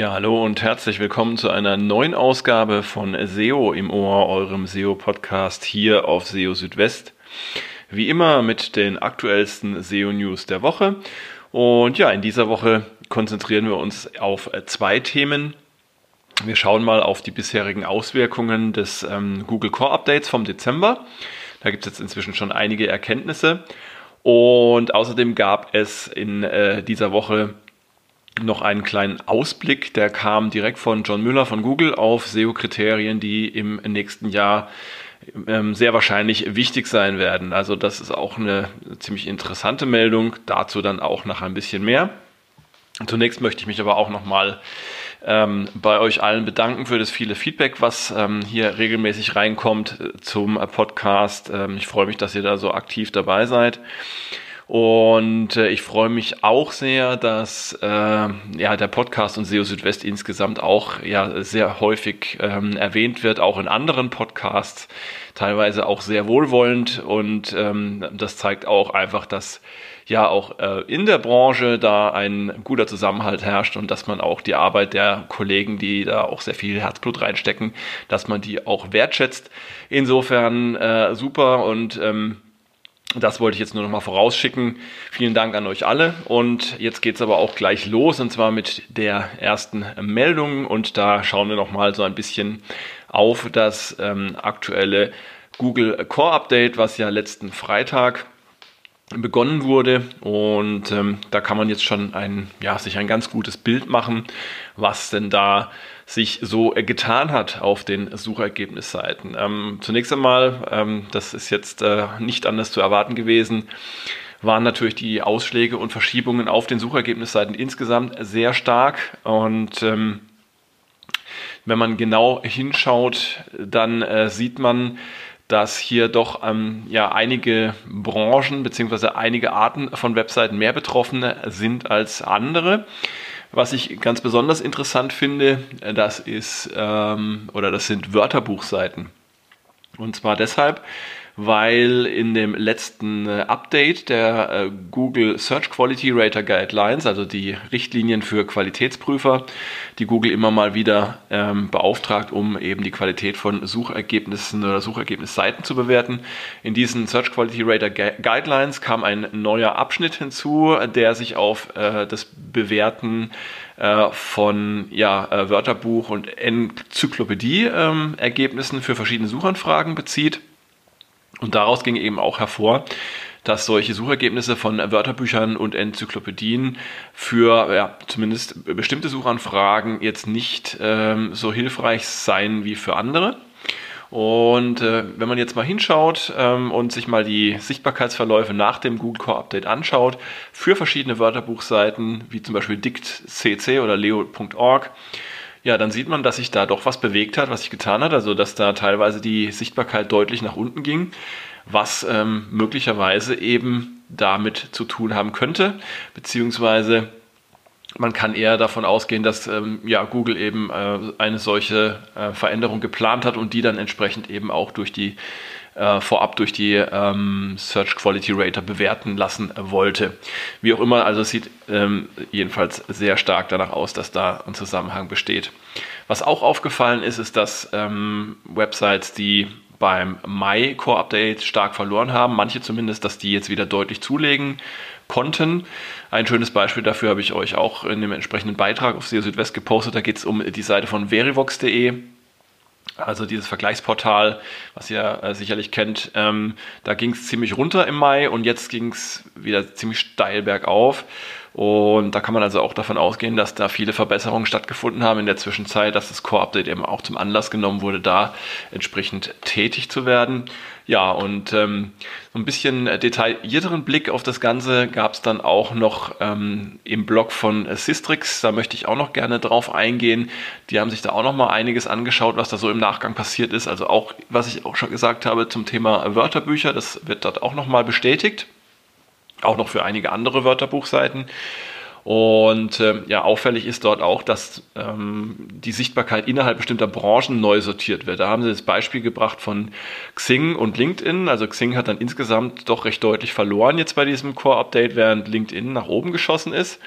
Ja, hallo und herzlich willkommen zu einer neuen Ausgabe von SEO im Ohr, eurem SEO-Podcast hier auf SEO Südwest. Wie immer mit den aktuellsten SEO-News der Woche. Und ja, in dieser Woche konzentrieren wir uns auf zwei Themen. Wir schauen mal auf die bisherigen Auswirkungen des ähm, Google Core Updates vom Dezember. Da gibt es jetzt inzwischen schon einige Erkenntnisse. Und außerdem gab es in äh, dieser Woche noch einen kleinen Ausblick, der kam direkt von John Müller von Google auf SEO-Kriterien, die im nächsten Jahr ähm, sehr wahrscheinlich wichtig sein werden. Also das ist auch eine ziemlich interessante Meldung, dazu dann auch noch ein bisschen mehr. Zunächst möchte ich mich aber auch nochmal ähm, bei euch allen bedanken für das viele Feedback, was ähm, hier regelmäßig reinkommt zum Podcast. Ähm, ich freue mich, dass ihr da so aktiv dabei seid. Und äh, ich freue mich auch sehr, dass äh, ja, der Podcast und SEO Südwest insgesamt auch ja, sehr häufig ähm, erwähnt wird, auch in anderen Podcasts, teilweise auch sehr wohlwollend. Und ähm, das zeigt auch einfach, dass ja auch äh, in der Branche da ein guter Zusammenhalt herrscht und dass man auch die Arbeit der Kollegen, die da auch sehr viel Herzblut reinstecken, dass man die auch wertschätzt. Insofern äh, super und ähm, das wollte ich jetzt nur noch mal vorausschicken. Vielen Dank an euch alle. Und jetzt geht es aber auch gleich los und zwar mit der ersten Meldung. Und da schauen wir noch mal so ein bisschen auf das ähm, aktuelle Google Core Update, was ja letzten Freitag begonnen wurde und ähm, da kann man jetzt schon ein, ja, sich ein ganz gutes Bild machen, was denn da sich so äh, getan hat auf den Suchergebnisseiten. Ähm, zunächst einmal, ähm, das ist jetzt äh, nicht anders zu erwarten gewesen, waren natürlich die Ausschläge und Verschiebungen auf den Suchergebnisseiten insgesamt sehr stark und ähm, wenn man genau hinschaut, dann äh, sieht man, dass hier doch ähm, ja einige Branchen bzw. einige Arten von Webseiten mehr betroffen sind als andere. Was ich ganz besonders interessant finde, das ist ähm, oder das sind Wörterbuchseiten. Und zwar deshalb, weil in dem letzten äh, Update der äh, Google Search Quality Rater Guidelines, also die Richtlinien für Qualitätsprüfer, die Google immer mal wieder ähm, beauftragt, um eben die Qualität von Suchergebnissen oder Suchergebnisseiten zu bewerten. In diesen Search Quality Rater Guidelines kam ein neuer Abschnitt hinzu, der sich auf äh, das Bewerten äh, von ja, Wörterbuch und Enzyklopädie-Ergebnissen ähm, für verschiedene Suchanfragen bezieht. Und daraus ging eben auch hervor, dass solche Suchergebnisse von Wörterbüchern und Enzyklopädien für ja, zumindest bestimmte Suchanfragen jetzt nicht ähm, so hilfreich seien wie für andere. Und äh, wenn man jetzt mal hinschaut ähm, und sich mal die Sichtbarkeitsverläufe nach dem Google Core Update anschaut, für verschiedene Wörterbuchseiten, wie zum Beispiel dict.cc oder leo.org, ja, dann sieht man, dass sich da doch was bewegt hat, was sich getan hat, also dass da teilweise die Sichtbarkeit deutlich nach unten ging, was ähm, möglicherweise eben damit zu tun haben könnte, beziehungsweise man kann eher davon ausgehen, dass ähm, ja, Google eben äh, eine solche äh, Veränderung geplant hat und die dann entsprechend eben auch durch die äh, vorab durch die ähm, Search Quality Rater bewerten lassen wollte. Wie auch immer, also es sieht ähm, jedenfalls sehr stark danach aus, dass da ein Zusammenhang besteht. Was auch aufgefallen ist, ist, dass ähm, Websites, die beim Mai Core Update stark verloren haben, manche zumindest, dass die jetzt wieder deutlich zulegen konnten. Ein schönes Beispiel dafür habe ich euch auch in dem entsprechenden Beitrag auf SEO Südwest gepostet. Da geht es um die Seite von verivox.de. Also dieses Vergleichsportal, was ihr äh, sicherlich kennt, ähm, da ging es ziemlich runter im Mai und jetzt ging es wieder ziemlich steil bergauf. Und da kann man also auch davon ausgehen, dass da viele Verbesserungen stattgefunden haben in der Zwischenzeit, dass das Core-Update eben auch zum Anlass genommen wurde, da entsprechend tätig zu werden. Ja, und ähm, so ein bisschen detaillierteren Blick auf das Ganze gab es dann auch noch ähm, im Blog von Sistrix. Da möchte ich auch noch gerne drauf eingehen. Die haben sich da auch noch mal einiges angeschaut, was da so im Nachgang passiert ist. Also auch, was ich auch schon gesagt habe zum Thema Wörterbücher, das wird dort auch noch mal bestätigt auch noch für einige andere Wörterbuchseiten. Und ähm, ja, auffällig ist dort auch, dass ähm, die Sichtbarkeit innerhalb bestimmter Branchen neu sortiert wird. Da haben sie das Beispiel gebracht von Xing und LinkedIn. Also Xing hat dann insgesamt doch recht deutlich verloren jetzt bei diesem Core-Update, während LinkedIn nach oben geschossen ist.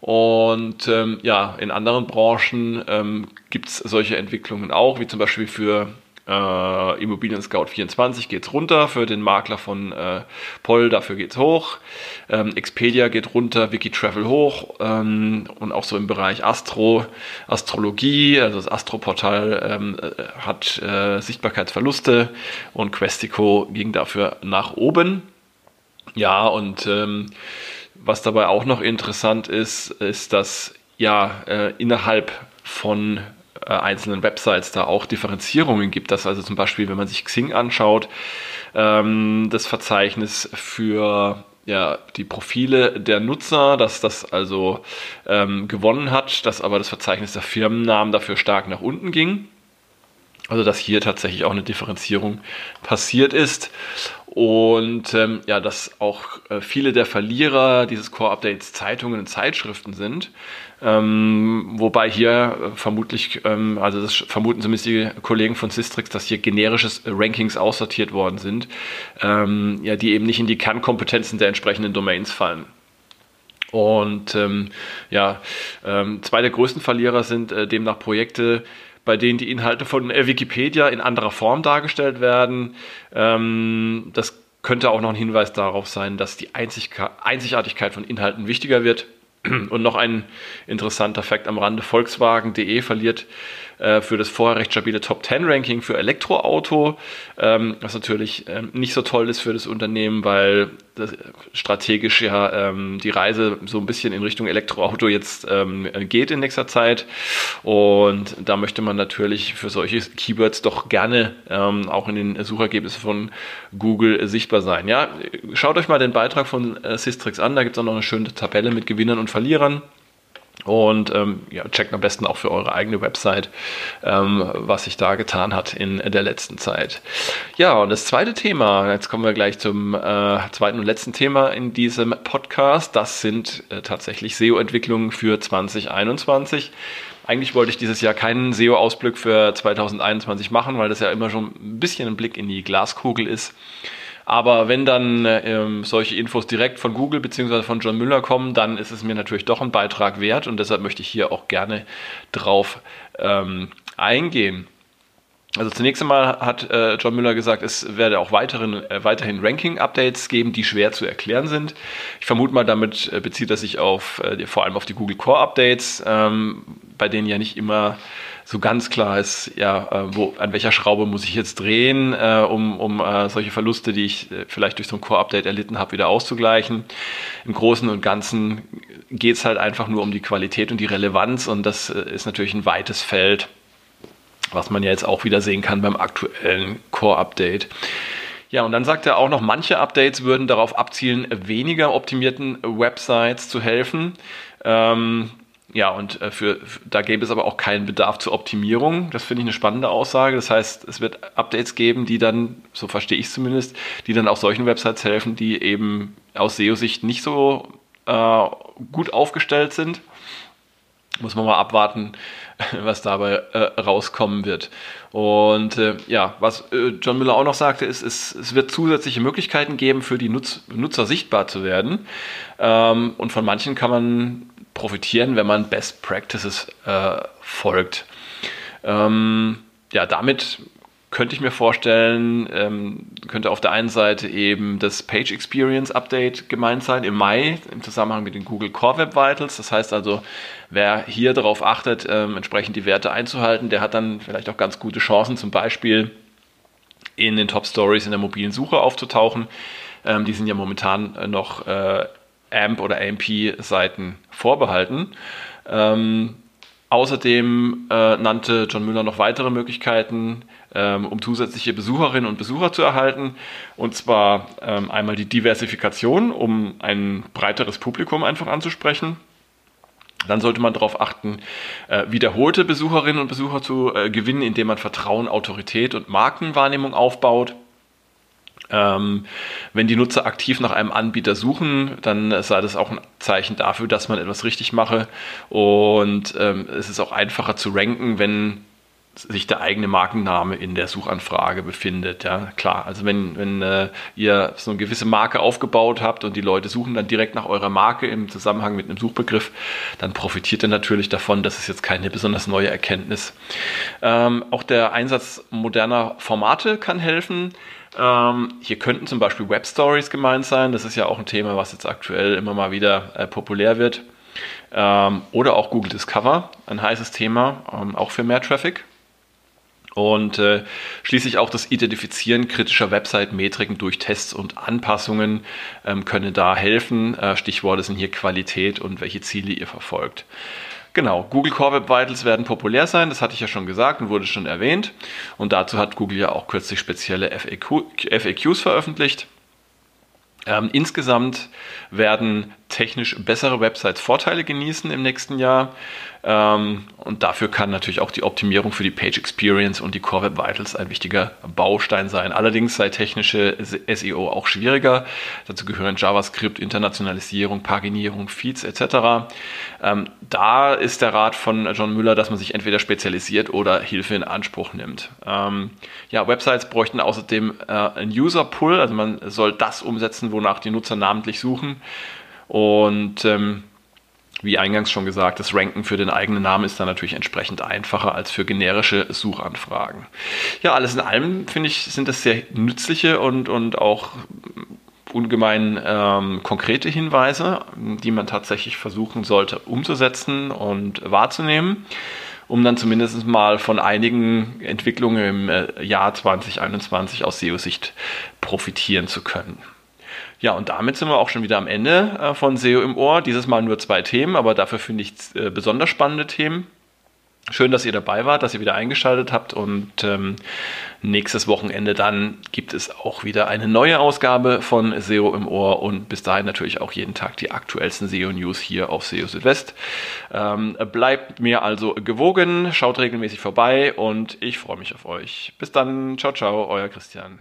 Und ähm, ja, in anderen Branchen ähm, gibt es solche Entwicklungen auch, wie zum Beispiel für äh, Immobilien Scout 24 geht es runter, für den Makler von äh, Poll dafür geht es hoch. Ähm, Expedia geht runter, Wikitravel hoch ähm, und auch so im Bereich Astro, Astrologie, also das Astro-Portal ähm, äh, hat äh, Sichtbarkeitsverluste und Questico ging dafür nach oben. Ja, und ähm, was dabei auch noch interessant ist, ist, dass ja äh, innerhalb von äh, einzelnen Websites da auch Differenzierungen gibt. Dass also zum Beispiel, wenn man sich Xing anschaut, ähm, das Verzeichnis für ja, die Profile der Nutzer, dass das also ähm, gewonnen hat, dass aber das Verzeichnis der Firmennamen dafür stark nach unten ging. Also dass hier tatsächlich auch eine Differenzierung passiert ist und ähm, ja, dass auch äh, viele der Verlierer dieses Core-Updates Zeitungen und Zeitschriften sind. Ähm, wobei hier äh, vermutlich, ähm, also das vermuten zumindest die Kollegen von Systrix, dass hier generische Rankings aussortiert worden sind, ähm, ja, die eben nicht in die Kernkompetenzen der entsprechenden Domains fallen. Und ähm, ja, ähm, zwei der größten Verlierer sind äh, demnach Projekte, bei denen die Inhalte von Wikipedia in anderer Form dargestellt werden. Ähm, das könnte auch noch ein Hinweis darauf sein, dass die Einzigartigkeit von Inhalten wichtiger wird. Und noch ein interessanter Fakt am Rande: Volkswagen.de verliert äh, für das vorher recht stabile Top 10 Ranking für Elektroauto, ähm, was natürlich ähm, nicht so toll ist für das Unternehmen, weil das strategisch ja ähm, die Reise so ein bisschen in Richtung Elektroauto jetzt ähm, geht in nächster Zeit. Und da möchte man natürlich für solche Keywords doch gerne ähm, auch in den Suchergebnissen von Google sichtbar sein. Ja, schaut euch mal den Beitrag von äh, Systrix an, da gibt es auch noch eine schöne Tabelle mit Gewinnern und Verlierern. Und ähm, ja, checkt am besten auch für eure eigene Website, ähm, was sich da getan hat in der letzten Zeit. Ja, und das zweite Thema, jetzt kommen wir gleich zum äh, zweiten und letzten Thema in diesem Podcast. Das sind äh, tatsächlich SEO-Entwicklungen für 2021. Eigentlich wollte ich dieses Jahr keinen SEO-Ausblick für 2021 machen, weil das ja immer schon ein bisschen ein Blick in die Glaskugel ist. Aber wenn dann ähm, solche Infos direkt von Google bzw. von John Müller kommen, dann ist es mir natürlich doch ein Beitrag wert und deshalb möchte ich hier auch gerne drauf ähm, eingehen. Also zunächst einmal hat äh, John Müller gesagt, es werde auch weiteren, äh, weiterhin Ranking-Updates geben, die schwer zu erklären sind. Ich vermute mal, damit äh, bezieht er sich auf, äh, vor allem auf die Google Core Updates, ähm, bei denen ja nicht immer so ganz klar ist, ja, äh, wo, an welcher Schraube muss ich jetzt drehen, äh, um, um äh, solche Verluste, die ich äh, vielleicht durch so ein Core-Update erlitten habe, wieder auszugleichen. Im Großen und Ganzen geht es halt einfach nur um die Qualität und die Relevanz und das äh, ist natürlich ein weites Feld, was man ja jetzt auch wieder sehen kann beim aktuellen Core-Update. Ja, und dann sagt er auch noch, manche Updates würden darauf abzielen, weniger optimierten Websites zu helfen. Ähm, ja, und äh, für, da gäbe es aber auch keinen Bedarf zur Optimierung. Das finde ich eine spannende Aussage. Das heißt, es wird Updates geben, die dann, so verstehe ich es zumindest, die dann auch solchen Websites helfen, die eben aus SEO-Sicht nicht so äh, gut aufgestellt sind. Muss man mal abwarten, was dabei äh, rauskommen wird. Und äh, ja, was äh, John Müller auch noch sagte, ist, ist, es wird zusätzliche Möglichkeiten geben, für die Nutz Nutzer sichtbar zu werden. Ähm, und von manchen kann man profitieren, wenn man Best Practices äh, folgt. Ähm, ja, damit könnte ich mir vorstellen, ähm, könnte auf der einen Seite eben das Page Experience Update gemeint sein im Mai im Zusammenhang mit den Google Core Web Vitals. Das heißt also, wer hier darauf achtet, ähm, entsprechend die Werte einzuhalten, der hat dann vielleicht auch ganz gute Chancen, zum Beispiel in den Top Stories in der mobilen Suche aufzutauchen. Ähm, die sind ja momentan äh, noch äh, AMP oder AMP-Seiten vorbehalten. Ähm, außerdem äh, nannte John Müller noch weitere Möglichkeiten, ähm, um zusätzliche Besucherinnen und Besucher zu erhalten. Und zwar ähm, einmal die Diversifikation, um ein breiteres Publikum einfach anzusprechen. Dann sollte man darauf achten, äh, wiederholte Besucherinnen und Besucher zu äh, gewinnen, indem man Vertrauen, Autorität und Markenwahrnehmung aufbaut. Ähm, wenn die Nutzer aktiv nach einem Anbieter suchen, dann sei das auch ein Zeichen dafür, dass man etwas richtig mache. Und ähm, es ist auch einfacher zu ranken, wenn sich der eigene Markenname in der Suchanfrage befindet. Ja, klar. Also wenn, wenn äh, ihr so eine gewisse Marke aufgebaut habt und die Leute suchen dann direkt nach eurer Marke im Zusammenhang mit einem Suchbegriff, dann profitiert ihr natürlich davon. Das ist jetzt keine besonders neue Erkenntnis. Ähm, auch der Einsatz moderner Formate kann helfen. Ähm, hier könnten zum Beispiel Web Stories gemeint sein. Das ist ja auch ein Thema, was jetzt aktuell immer mal wieder äh, populär wird. Ähm, oder auch Google Discover, ein heißes Thema, ähm, auch für mehr Traffic. Und äh, schließlich auch das Identifizieren kritischer Website-Metriken durch Tests und Anpassungen ähm, könne da helfen. Äh, Stichworte sind hier Qualität und welche Ziele ihr verfolgt. Genau, Google Core Web Vitals werden populär sein, das hatte ich ja schon gesagt und wurde schon erwähnt. Und dazu hat Google ja auch kürzlich spezielle FAQ, FAQs veröffentlicht. Ähm, insgesamt werden technisch bessere Websites Vorteile genießen im nächsten Jahr. Ähm, und dafür kann natürlich auch die Optimierung für die Page Experience und die Core Web Vitals ein wichtiger Baustein sein. Allerdings sei technische SEO auch schwieriger. Dazu gehören JavaScript, Internationalisierung, Paginierung, Feeds etc. Ähm, da ist der Rat von John Müller, dass man sich entweder spezialisiert oder Hilfe in Anspruch nimmt. Ähm, ja, Websites bräuchten außerdem äh, ein User Pull, also man soll das umsetzen, wonach die Nutzer namentlich suchen. Und ähm, wie eingangs schon gesagt, das Ranken für den eigenen Namen ist dann natürlich entsprechend einfacher als für generische Suchanfragen. Ja, alles in allem finde ich, sind das sehr nützliche und, und auch ungemein ähm, konkrete Hinweise, die man tatsächlich versuchen sollte umzusetzen und wahrzunehmen, um dann zumindest mal von einigen Entwicklungen im äh, Jahr 2021 aus SEO-Sicht profitieren zu können. Ja, und damit sind wir auch schon wieder am Ende äh, von SEO im Ohr. Dieses Mal nur zwei Themen, aber dafür finde ich äh, besonders spannende Themen. Schön, dass ihr dabei wart, dass ihr wieder eingeschaltet habt und ähm, nächstes Wochenende dann gibt es auch wieder eine neue Ausgabe von SEO im Ohr und bis dahin natürlich auch jeden Tag die aktuellsten SEO-News hier auf SEO Südwest. Ähm, bleibt mir also gewogen, schaut regelmäßig vorbei und ich freue mich auf euch. Bis dann, ciao, ciao, euer Christian.